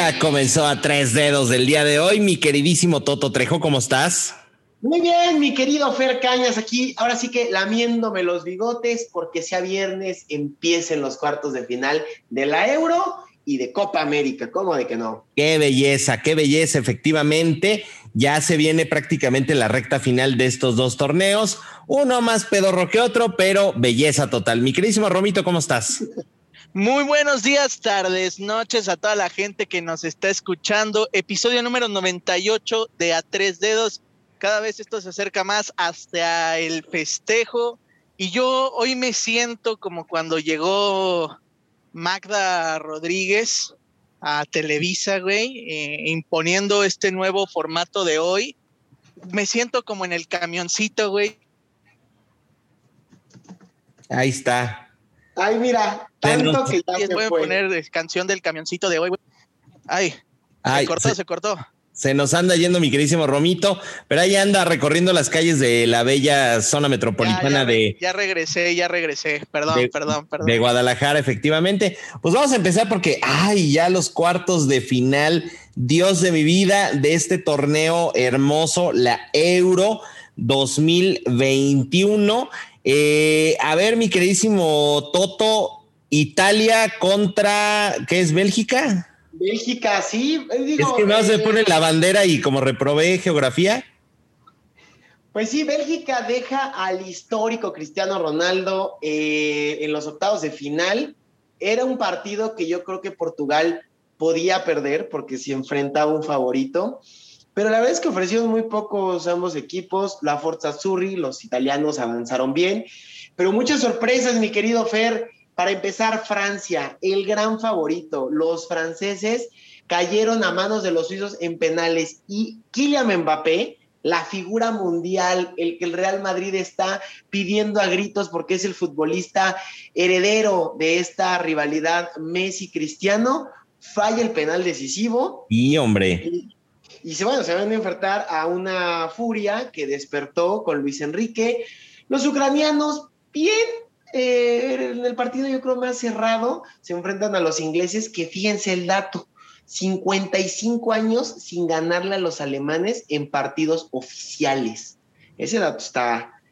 ya comenzó a tres dedos del día de hoy. Mi queridísimo Toto Trejo, ¿cómo estás? Muy bien, mi querido Fer Cañas, aquí ahora sí que lamiéndome los bigotes porque sea viernes empiecen los cuartos de final de la Euro y de Copa América, ¿cómo de que no? Qué belleza, qué belleza, efectivamente. Ya se viene prácticamente la recta final de estos dos torneos. Uno más pedorro que otro, pero belleza total. Mi queridísimo Romito, ¿cómo estás? Muy buenos días, tardes, noches a toda la gente que nos está escuchando. Episodio número 98 de A Tres Dedos. Cada vez esto se acerca más hasta el festejo. Y yo hoy me siento como cuando llegó Magda Rodríguez a Televisa, güey, eh, imponiendo este nuevo formato de hoy. Me siento como en el camioncito, güey. Ahí está. Ay, mira, tanto que ya se fue. poner canción del camioncito de hoy, güey. Ay, se cortó, se, cortó. Se nos anda yendo mi queridísimo Romito, pero ahí anda recorriendo las calles de la bella zona metropolitana de. Ya regresé, ya regresé. Perdón, perdón, perdón. De Guadalajara, efectivamente. Pues vamos a empezar porque, ay, ya los cuartos de final, Dios de mi vida, de este torneo hermoso, la Euro 2021. Eh, a ver, mi queridísimo Toto, Italia contra, ¿qué es Bélgica? Bélgica, sí. Eh, es que no se pone la bandera y como reprobé geografía. Pues sí, Bélgica deja al histórico Cristiano Ronaldo eh, en los octavos de final. Era un partido que yo creo que Portugal podía perder porque si enfrentaba un favorito. Pero la verdad es que ofrecieron muy pocos ambos equipos. La Forza Azzurri, los italianos avanzaron bien. Pero muchas sorpresas, mi querido Fer. Para empezar, Francia, el gran favorito. Los franceses cayeron a manos de los suizos en penales y Kylian Mbappé, la figura mundial, el que el Real Madrid está pidiendo a gritos porque es el futbolista heredero de esta rivalidad Messi-Cristiano, falla el penal decisivo. Y hombre. Y se, bueno, se van a enfrentar a una furia que despertó con Luis Enrique. Los ucranianos, bien, eh, en el partido yo creo más cerrado, se enfrentan a los ingleses, que fíjense el dato, 55 años sin ganarle a los alemanes en partidos oficiales. Ese dato está,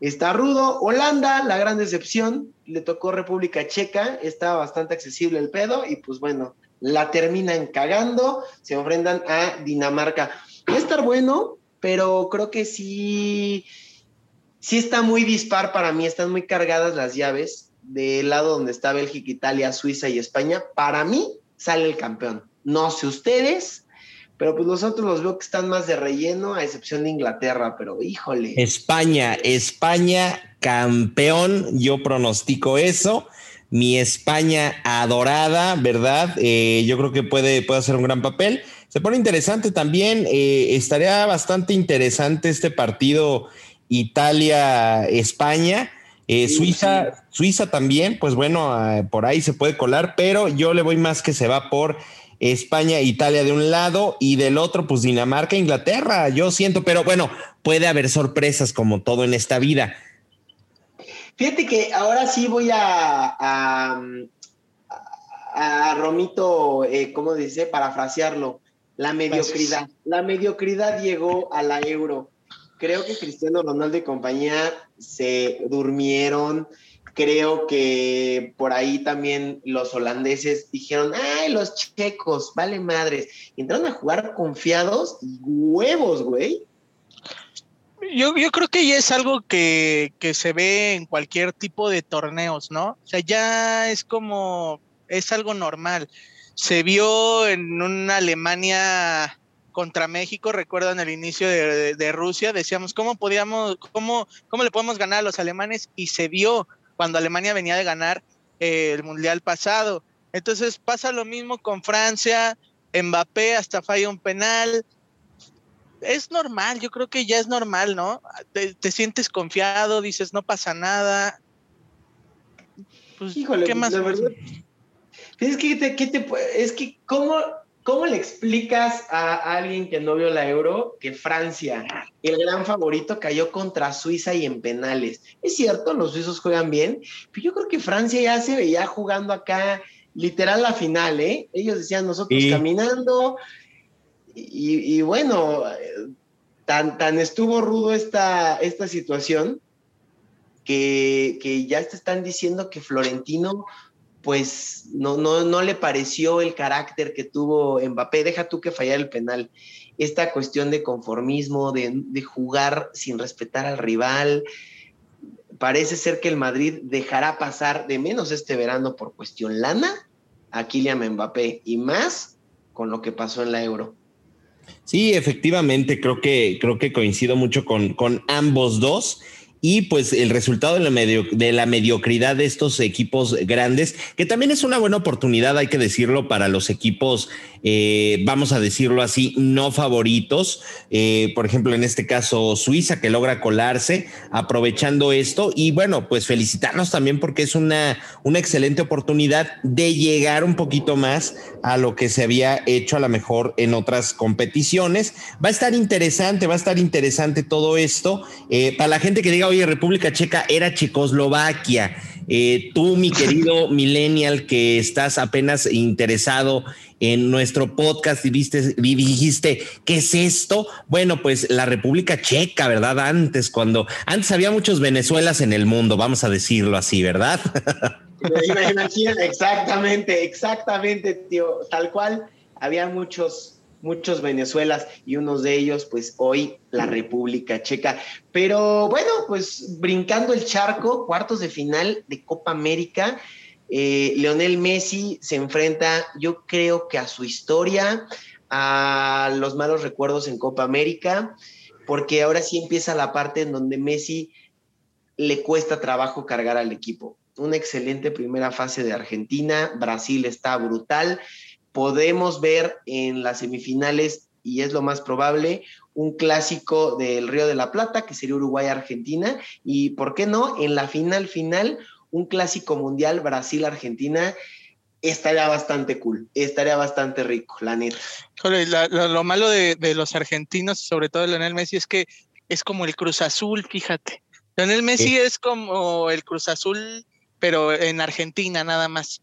está rudo. Holanda, la gran decepción, le tocó República Checa, estaba bastante accesible el pedo y pues bueno, la terminan cagando, se enfrentan a Dinamarca. Va a estar bueno, pero creo que sí, sí está muy dispar para mí, están muy cargadas las llaves del lado donde está Bélgica, Italia, Suiza y España. Para mí sale el campeón. No sé ustedes, pero pues nosotros los veo que están más de relleno, a excepción de Inglaterra, pero híjole. España, España, campeón, yo pronostico eso mi España adorada, ¿verdad? Eh, yo creo que puede, puede hacer un gran papel. Se pone interesante también, eh, estaría bastante interesante este partido Italia-España. Eh, Suiza, Suiza también, pues bueno, ah, por ahí se puede colar, pero yo le voy más que se va por España, Italia de un lado y del otro, pues Dinamarca, Inglaterra, yo siento, pero bueno, puede haber sorpresas como todo en esta vida. Fíjate que ahora sí voy a, a, Romito, eh, ¿cómo dice? Parafrasearlo. La mediocridad. La mediocridad llegó a la euro. Creo que Cristiano Ronaldo y compañía se durmieron. Creo que por ahí también los holandeses dijeron, ay, los checos, vale madres. entraron a jugar confiados y huevos, güey yo, yo creo que ya es algo que, se ve en cualquier tipo de torneos, ¿no? O sea, ya es como, es algo normal. Se vio en una Alemania contra México, recuerdo en el inicio de, Rusia, decíamos, ¿cómo podíamos, cómo, cómo le podemos ganar a los alemanes? Y se vio cuando Alemania venía de ganar eh, el Mundial pasado. Entonces pasa lo mismo con Francia, Mbappé hasta falla un penal, es normal, yo creo que ya es normal, ¿no? Te, sientes confiado, dices, no pasa nada. Pues, Híjole, ¿qué más? verdad, es que, es que ¿cómo, ¿cómo le explicas a alguien que no vio la Euro que Francia, el gran favorito, cayó contra Suiza y en penales? Es cierto, los suizos juegan bien, pero yo creo que Francia ya se veía jugando acá literal la final, ¿eh? Ellos decían nosotros caminando y, bueno, tan, tan estuvo rudo esta, esta situación que, que ya te están diciendo que Florentino pues no, no, no le pareció el carácter que tuvo Mbappé, deja tú que fallara el penal, esta cuestión de conformismo, de, de, jugar sin respetar al rival, parece ser que el Madrid dejará pasar de menos este verano por cuestión lana a Kylian Mbappé y más con lo que pasó en la Euro. Sí, efectivamente, creo que, creo que coincido mucho con, con ambos dos y pues el resultado de la, mediocridad de estos equipos grandes, que también es una buena oportunidad, hay que decirlo, para los equipos, eh, vamos a decirlo así, no favoritos. Eh, por ejemplo, en este caso, Suiza, que logra colarse aprovechando esto. Y bueno, pues felicitarnos también porque es una, una excelente oportunidad de llegar un poquito más a lo que se había hecho a lo mejor en otras competiciones. Va a estar interesante, va a estar interesante todo esto. Eh, para la gente que diga, oye, República Checa era Checoslovaquia. Eh, tú, mi querido millennial, que estás apenas interesado en nuestro podcast y, viste, y dijiste, ¿qué es esto? Bueno, pues la República Checa, ¿verdad? Antes, cuando antes había muchos Venezuelas en el mundo, vamos a decirlo así, ¿verdad? exactamente, exactamente, tío, tal cual. Había muchos muchos Venezuelas y unos de ellos, pues hoy la República Checa. Pero bueno, pues brincando el charco, cuartos de final de Copa América, eh, Leonel Messi se enfrenta, yo creo que a su historia, a los malos recuerdos en Copa América, porque ahora sí empieza la parte en donde Messi le cuesta trabajo cargar al equipo. Una excelente primera fase de Argentina, Brasil está brutal podemos ver en las semifinales, y es lo más probable, un clásico del Río de la Plata, que sería Uruguay-Argentina, y, ¿por qué no?, en la final final, un clásico mundial Brasil-Argentina, estaría bastante cool, estaría bastante rico, la neta. lo, malo de, los argentinos, sobre todo de Leonel Messi, es que es como el Cruz Azul, fíjate. Leonel Messi es como el Cruz Azul, pero en Argentina nada más.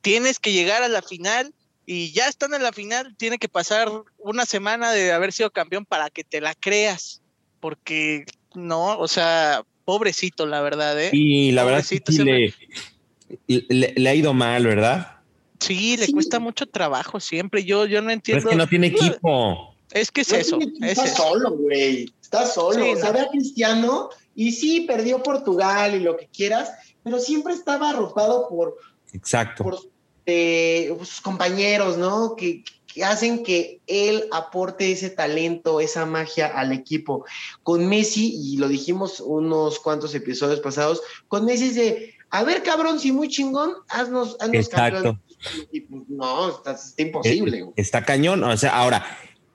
Tienes que llegar a la final y ya están en la final, tiene que pasar una semana de haber sido campeón para que te la creas, porque no, o sea, pobrecito, la verdad, ¿eh? Y la verdad sí le, le, ha ido mal, ¿verdad? Sí, le cuesta mucho trabajo siempre. Yo, yo no entiendo. es que no tiene equipo. Es que es eso. está solo, güey. Está solo. o sea, ve a Cristiano y sí, perdió Portugal y lo que quieras, pero siempre estaba arropado por. Exacto de sus compañeros, ¿no? Que, hacen que él aporte ese talento, esa magia al equipo. Con Messi, y lo dijimos unos cuantos episodios pasados, con Messi es de, a ver, cabrón, si muy chingón, haznos, haznos Exacto. no, está, imposible. Eh, está cañón. O sea, ahora,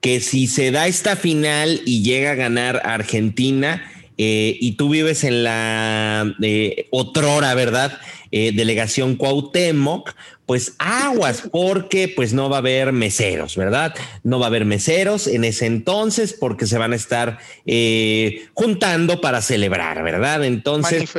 que si se da esta final y llega a ganar Argentina, eh, y tú vives en la eh, otrora, ¿verdad? Eh, delegación Cuauhtémoc, pues aguas, porque pues no va a haber meseros, ¿verdad? No va a haber meseros en ese entonces porque se van a estar eh, juntando para celebrar, ¿verdad? Entonces...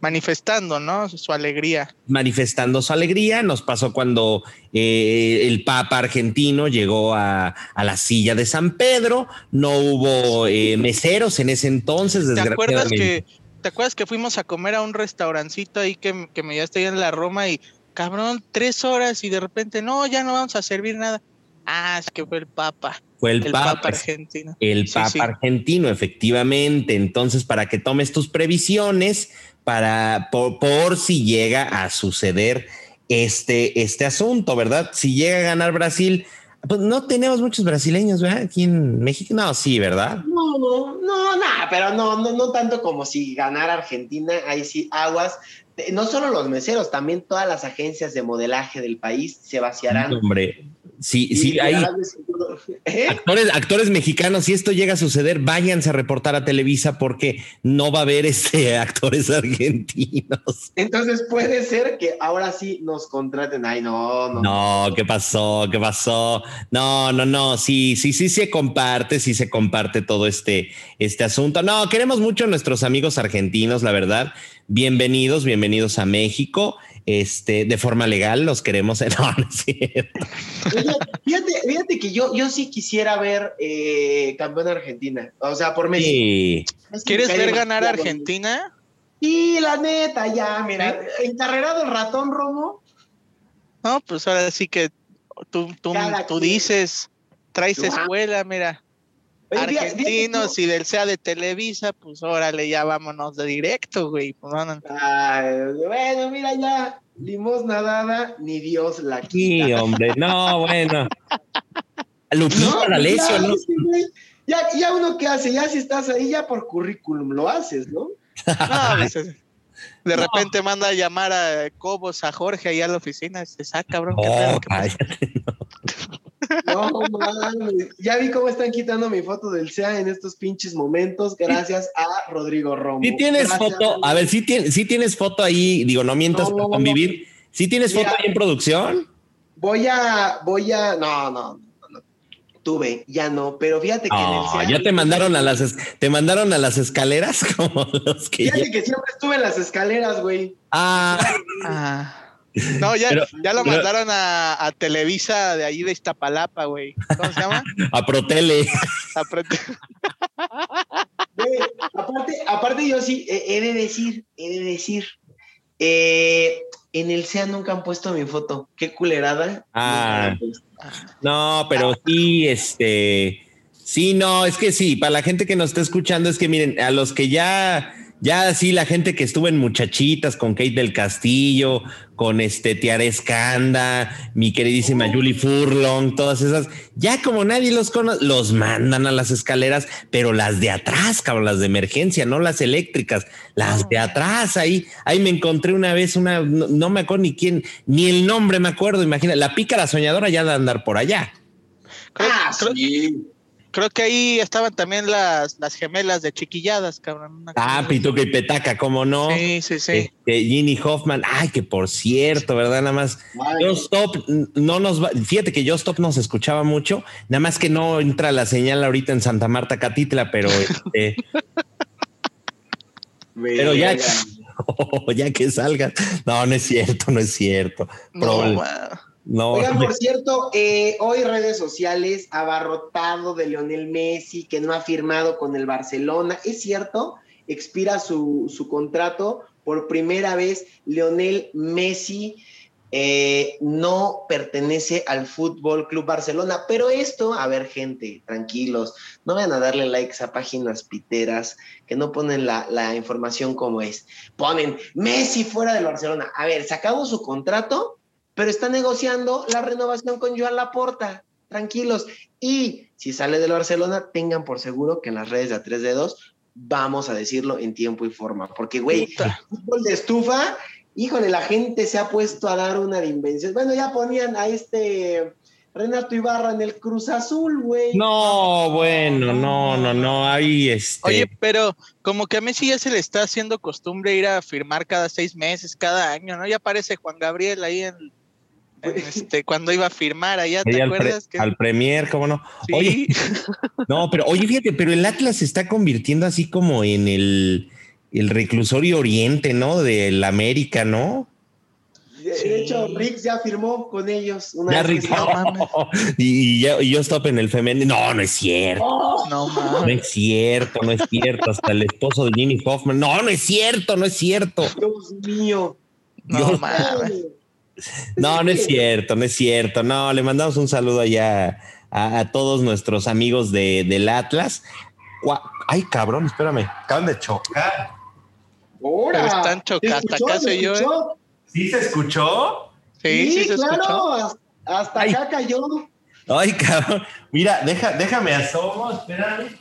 manifestando, ¿no? Su alegría. Manifestando su alegría. Nos pasó cuando eh, el Papa argentino llegó a, la silla de San Pedro. No hubo eh, meseros en ese entonces. ¿Te acuerdas que, ¿Te acuerdas que fuimos a comer a un restaurancito ahí que, que me ya estoy en la Roma y cabrón, tres horas y de repente, no, ya no vamos a servir nada. Ah, es que fue el Papa. Fue el, Papa, argentino. El Papa argentino, efectivamente. Entonces, para que tomes tus previsiones para por, si llega a suceder este, este asunto, ¿verdad? Si llega a ganar Brasil, pues no tenemos muchos brasileños, ¿verdad? Aquí en México. No, sí, ¿verdad? No, no, no, nada, pero no, no, no tanto como si ganara Argentina, ahí sí, aguas no solo los meseros, también todas las agencias de modelaje del país se vaciarán. Hombre, sí, sí, hay ¿Eh? actores, actores mexicanos, si esto llega a suceder, váyanse a reportar a Televisa porque no va a haber este actores argentinos. Entonces puede ser que ahora sí nos contraten. Ay, no, no. No, ¿qué pasó? ¿Qué pasó? No, no, no, sí, sí, sí se comparte, sí se comparte todo este, este asunto. No, queremos mucho a nuestros amigos argentinos, la verdad. Bienvenidos, bienvenidos a México. Este, de forma legal, los queremos. No, no es cierto. Fíjate, fíjate, que yo, yo sí quisiera ver eh, campeón Argentina. O sea, por Messi. ¿Quieres ver ganar a Argentina? Sí, la neta, ya, mira, encarrerado el ratón Romo. No, pues ahora sí que tú, tú, tú dices, traes escuela, mira. Argentinos y del sea de Televisa, pues órale, ya vámonos de directo, güey. Pues, bueno, mira ya, limosna dada, ni Dios la quita. Sí, hombre, no, bueno. Lupito no, D'Alessio, ¿no? Ya, ya uno que hace, ya si estás ahí, ya por currículum lo haces, ¿no? Pues, de repente manda a llamar a Cobos, a Jorge ahí a la oficina, se saca, cabrón. Oh, no, Ya vi cómo están quitando mi foto del SEA en estos pinches momentos, gracias a Rodrigo Romo. Si tienes foto, a ver, si tienes, si tienes foto ahí, digo, no mientas para convivir. Si tienes foto ahí en producción. Voy a, voy a, no, no, tuve, ya no, pero fíjate que en el SEA, ya te mandaron a las te mandaron a las escaleras como los que Fíjate que siempre estuve en las escaleras, güey. Ah. ah. No, ya, ya lo mandaron a, Televisa de ahí de Iztapalapa, güey. ¿Cómo se llama? a Protele. A Protele. aparte, aparte, yo sí he de decir, he de decir, eh, en el SEA nunca han puesto mi foto. Qué culerada. Ah, no, pero sí, este, sí, no, es que sí, para la gente que nos está escuchando, es que miren, a los que ya ya sí, la gente que estuvo en Muchachitas con Kate del Castillo, con este Tiara Escanda, mi queridísima oh. Julie Furlong, todas esas, ya como nadie los conoce, los mandan a las escaleras, pero las de atrás, cabrón, las de emergencia, no las eléctricas, las de atrás, ahí, ahí me encontré una vez una, no, me acuerdo ni quién, ni el nombre me acuerdo, imagina, la pícara soñadora ya de andar por allá. ah, sí. Creo que ahí estaban también las, las gemelas de chiquilladas, cabrón. Ah, Pituca y Petaca, ¿cómo no? Sí, sí, sí. Este, Ginny Hoffman, ay, que por cierto, ¿verdad? Nada más. Yo Stop no nos va, fíjate que Yo Stop nos escuchaba mucho, nada más que no entra la señal ahorita en Santa Marta Catitla, pero este. pero ya, ya que salga. No, no es cierto, no es cierto. No, Oigan, por cierto, eh, hoy redes sociales abarrotado de Lionel Messi, que no ha firmado con el Barcelona. ¿Es cierto? Expira su, contrato. Por primera vez, Lionel Messi eh, no pertenece al Fútbol Club Barcelona. Pero esto, a ver, gente, tranquilos, no vayan a darle likes a páginas piteras que no ponen la, la información como es. Ponen Messi fuera del Barcelona. A ver, acabó su contrato pero está negociando la renovación con Joan Laporta. Tranquilos. Y si sale del Barcelona, tengan por seguro que en las redes de A3 de 2 vamos a decirlo en tiempo y forma. Porque, güey, fútbol de estufa, híjole, la gente se ha puesto a dar una de invención. Bueno, ya ponían a este Renato Ibarra en el Cruz Azul, güey. No, bueno, no, no, no, ahí este. Oye, pero como que a Messi ya se le está haciendo costumbre ir a firmar cada seis meses, cada año, ¿no? Ya aparece Juan Gabriel ahí en este, cuando iba a firmar allá, ¿te acuerdas? Al Premier, ¿cómo no? Oye, no, pero oye, fíjate, pero el Atlas se está convirtiendo así como en el, el reclusorio oriente, ¿no? Del América, ¿no? De, hecho, Rick ya firmó con ellos. Una ya Rick, y, yo stop en el femenino. No, no es cierto. no, no es cierto, no es cierto. Hasta el esposo de Jimmy Hoffman. No, no es cierto, no es cierto. Dios mío. No, mames. No, no es cierto, no es cierto. No, le mandamos un saludo allá a, todos nuestros amigos de, del Atlas. Ay, cabrón, espérame, acaban de chocar. ¡Hora! Están chocando, acá soy yo. ¿eh? ¿Sí se escuchó? Sí, sí, se claro, escuchó. hasta acá cayó. Ay, cabrón. Mira, deja, déjame asomo, espérame.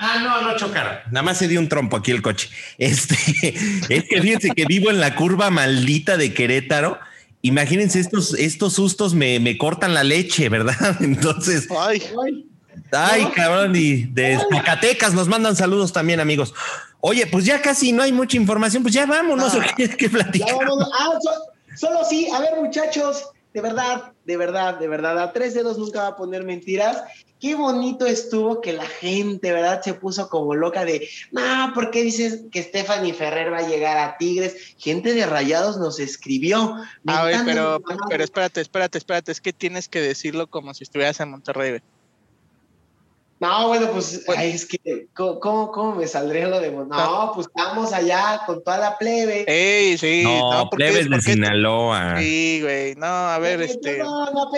Ah, no, no chocaron. Nada más se dio un trompo aquí el coche. Este es que fíjense que vivo en la curva maldita de Querétaro. Imagínense, estos, estos sustos me, me cortan la leche, ¿verdad? Entonces. Ay, ay, cabrón. Y de Zacatecas nos mandan saludos también, amigos. Oye, pues ya casi no hay mucha información, pues ya vámonos, ah, ¿qué, platicar? Ah, solo sí, a ver, muchachos, de verdad, de verdad, de verdad, a tres dedos nunca va a poner mentiras. Qué bonito estuvo que la gente, ¿verdad? Se puso como loca de, no, ¿por qué dices que Stephanie Ferrer va a llegar a Tigres? Gente de Rayados nos escribió. A ver, pero, pero espérate, espérate, espérate, es que tienes que decirlo como si estuvieras en Monterrey. No, bueno, pues es que, ¿cómo, ¿cómo, me saldría lo de.? No, pues estamos allá con toda la plebe. Ey, sí. No, no plebes de Sinaloa. Sí, güey. No, a ver, este.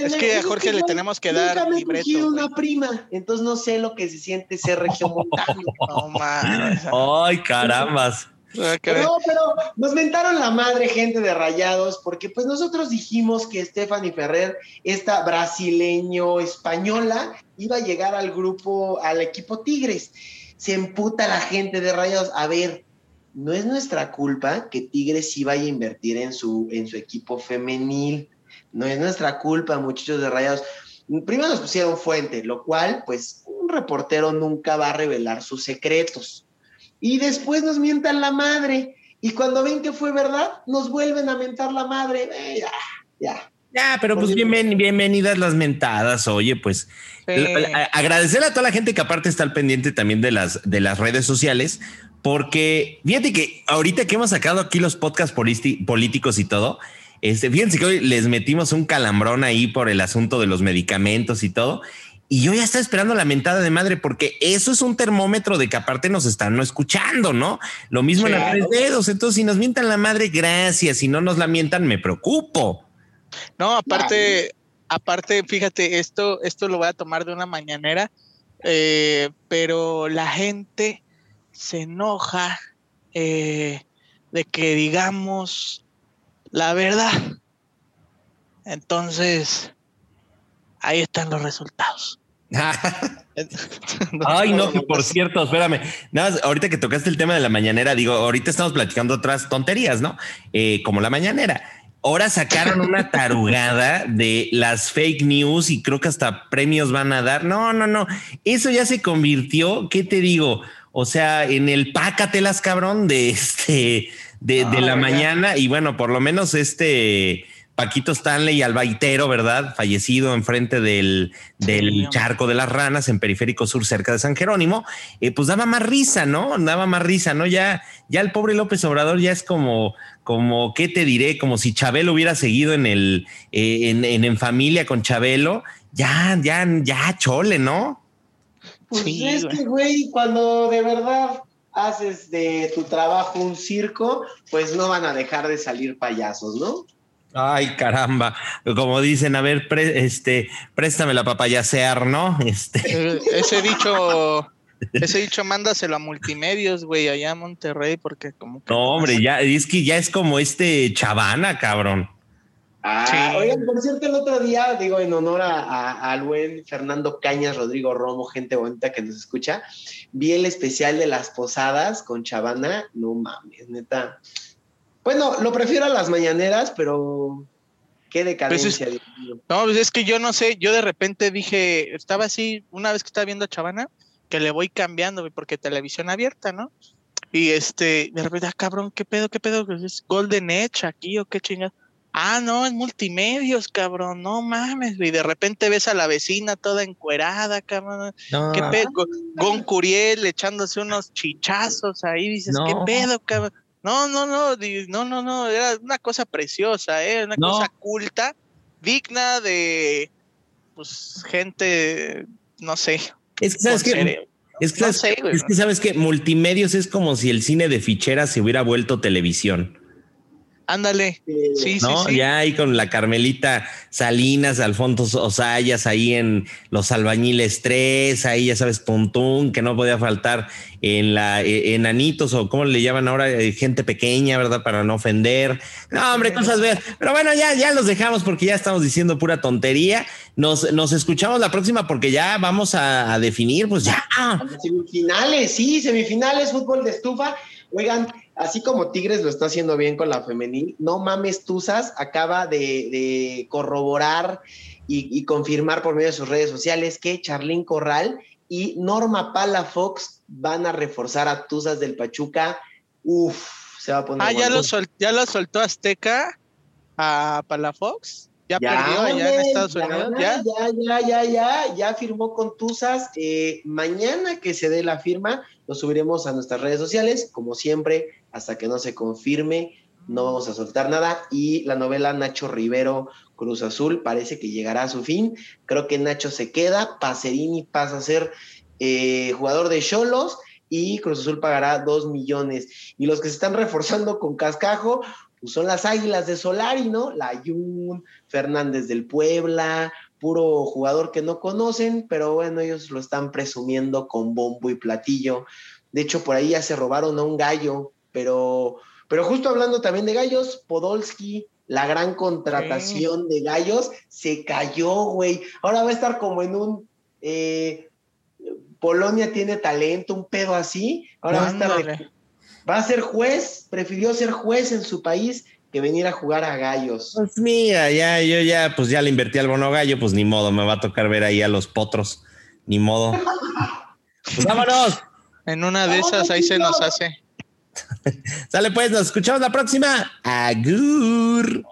es que a Jorge le tenemos que dar. Nunca me he una prima, entonces no sé lo que se siente ser regiomontano. no mames. Ay, carambas. No, pero nos mentaron la madre gente de Rayados porque pues nosotros dijimos que Stephanie Ferrer, esta brasileño española, iba a llegar al grupo, al equipo Tigres. Se emputa la gente de Rayados. A ver, no es nuestra culpa que Tigres sí vaya a invertir en su, en su equipo femenil. No es nuestra culpa, muchachos de Rayados. Primero nos pusieron fuente, lo cual, pues, un reportero nunca va a revelar sus secretos y después nos mientan la madre. Y cuando ven que fue verdad, nos vuelven a mentar la madre. Eh, ya, ya. Ya, pero pues bienvenidas las mentadas. Oye, pues agradecer a toda la gente que aparte está al pendiente también de las, de las redes sociales, porque fíjate que ahorita que hemos sacado aquí los podcasts políticos y todo, este, fíjense que hoy les metimos un calambrón ahí por el asunto de los medicamentos y todo. Y yo ya estaba esperando la mentada de madre porque eso es un termómetro de que aparte nos están no escuchando, ¿no? Lo mismo en las tres dedos. Entonces, si nos mientan la madre, gracias. Si no nos la mientan, me preocupo. No, aparte, aparte, fíjate, esto, esto lo voy a tomar de una mañanera, eh, pero la gente se enoja eh, de que digamos la verdad. Entonces, ahí están los resultados. Ay, no, que por cierto, espérame. Nada ahorita que tocaste el tema de la mañanera, digo, ahorita estamos platicando otras tonterías, ¿no? Eh, como la mañanera. Ahora sacaron una tarugada de las fake news y creo que hasta premios van a dar. No, no, no. Eso ya se convirtió, ¿qué te digo? O sea, en el pácatelas, cabrón, de este, de, de la mañana. Y bueno, por lo menos este Paquito Stanley Albaitero, ¿verdad? Fallecido enfrente del, del charco de las ranas en Periférico Sur, cerca de San Jerónimo, eh, pues daba más risa, ¿no? Daba más risa, ¿no? Ya, ya el pobre López Obrador ya es como, como, ¿qué te diré? Como si Chabelo hubiera seguido en el, eh, en, en, familia con Chabelo, ya, ya, ya, chole, ¿no? Pues es que, güey, cuando de verdad haces de tu trabajo un circo, pues no van a dejar de salir payasos, ¿no? Ay, caramba. Como dicen, a ver, este, préstame la papayasear, ¿no? Este. Eh, ese dicho, ese dicho, mándaselo a multimedios, güey, allá a Monterrey, porque como que. No, hombre, ya, es que ya es como este chavana, cabrón. Ah, oigan, por cierto, el otro día, digo, en honor a, al buen Fernando Cañas, Rodrigo Romo, gente bonita que nos escucha, vi el especial de las posadas con Chavana. No mames, neta bueno, lo prefiero a las mañaneras, pero qué decadencia. Pues no, pues es que yo no sé, yo de repente dije, estaba así, una vez que estaba viendo a Chavana, que le voy cambiando, porque televisión abierta, ¿no? Y este, de repente, ah, cabrón, ¿qué pedo, qué pedo? ¿Es Golden Edge aquí o qué chingada? Ah, no, es multimedios, cabrón, no mames, y de repente ves a la vecina toda encuerada, cabrón. ¿Qué pedo? Gon Curiel echándose unos chichazos ahí, dices, ¿qué pedo, cabrón? No, no, no, no, no, no, era una cosa preciosa, ¿eh? una cosa culta, digna de, pues, gente, no sé. Es que, ¿sabes qué? Es que, es que, sabes que multimedios es como si el cine de fichera se hubiera vuelto televisión. Ándale. Sí, ¿no? sí, Ya ahí con la Carmelita Salinas, Alfonso Osayas, ahí en Los Albañiles 3, ahí ya sabes, Tuntún, que no podía faltar en la e, enanitos o como le llaman ahora, eh, gente pequeña, ¿verdad? Para no ofender. No, hombre, cosas ver. Pero bueno, ya, ya los dejamos porque ya estamos diciendo pura tontería. Nos, nos escuchamos la próxima porque ya vamos a, a definir, pues ya. Semifinales, sí, semifinales, fútbol de estufa. Oigan, así como Tigres lo está haciendo bien con la femenil, no mames Tuzas acaba de, corroborar y, confirmar por medio de sus redes sociales que Charlín Corral y Norma Palafox van a reforzar a Tuzas del Pachuca. Uf, se va a poner. Ah, ya lo, ya lo soltó Azteca a Palafox. Ya, perdió allá en Estados Unidos. ¿Ya? ya, ya, ya, ya, firmó con Tuzas. Eh, mañana que se dé la firma, lo subiremos a nuestras redes sociales, como siempre, hasta que no se confirme. No vamos a soltar nada. Y la novela Nacho Rivero Cruz Azul parece que llegará a su fin. Creo que Nacho se queda. Pacerini pasa a ser eh, jugador de Cholos y Cruz Azul pagará dos millones. Y los que se están reforzando con cascajo, pues son las águilas de Solari, ¿no? La Jun, Fernández del Puebla, puro jugador que no conocen, pero bueno, ellos lo están presumiendo con bombo y platillo. De hecho, por ahí ya se robaron a un gallo, pero, pero justo hablando también de gallos, Podolski, la gran contratación de gallos, se cayó, güey. Ahora va a estar como en un... Eh, Polonia tiene talento, un pedo así. Ahora va a estar va a ser juez, prefirió ser juez en su país que venir a jugar a gallos. Pues mira, ya, yo ya, pues ya le invertí al bono gallo, pues ni modo, me va a tocar ver ahí a los potros, ni modo. pues vámonos. En una de esas ahí se nos hace. Sale pues, nos escuchamos la próxima. Agur.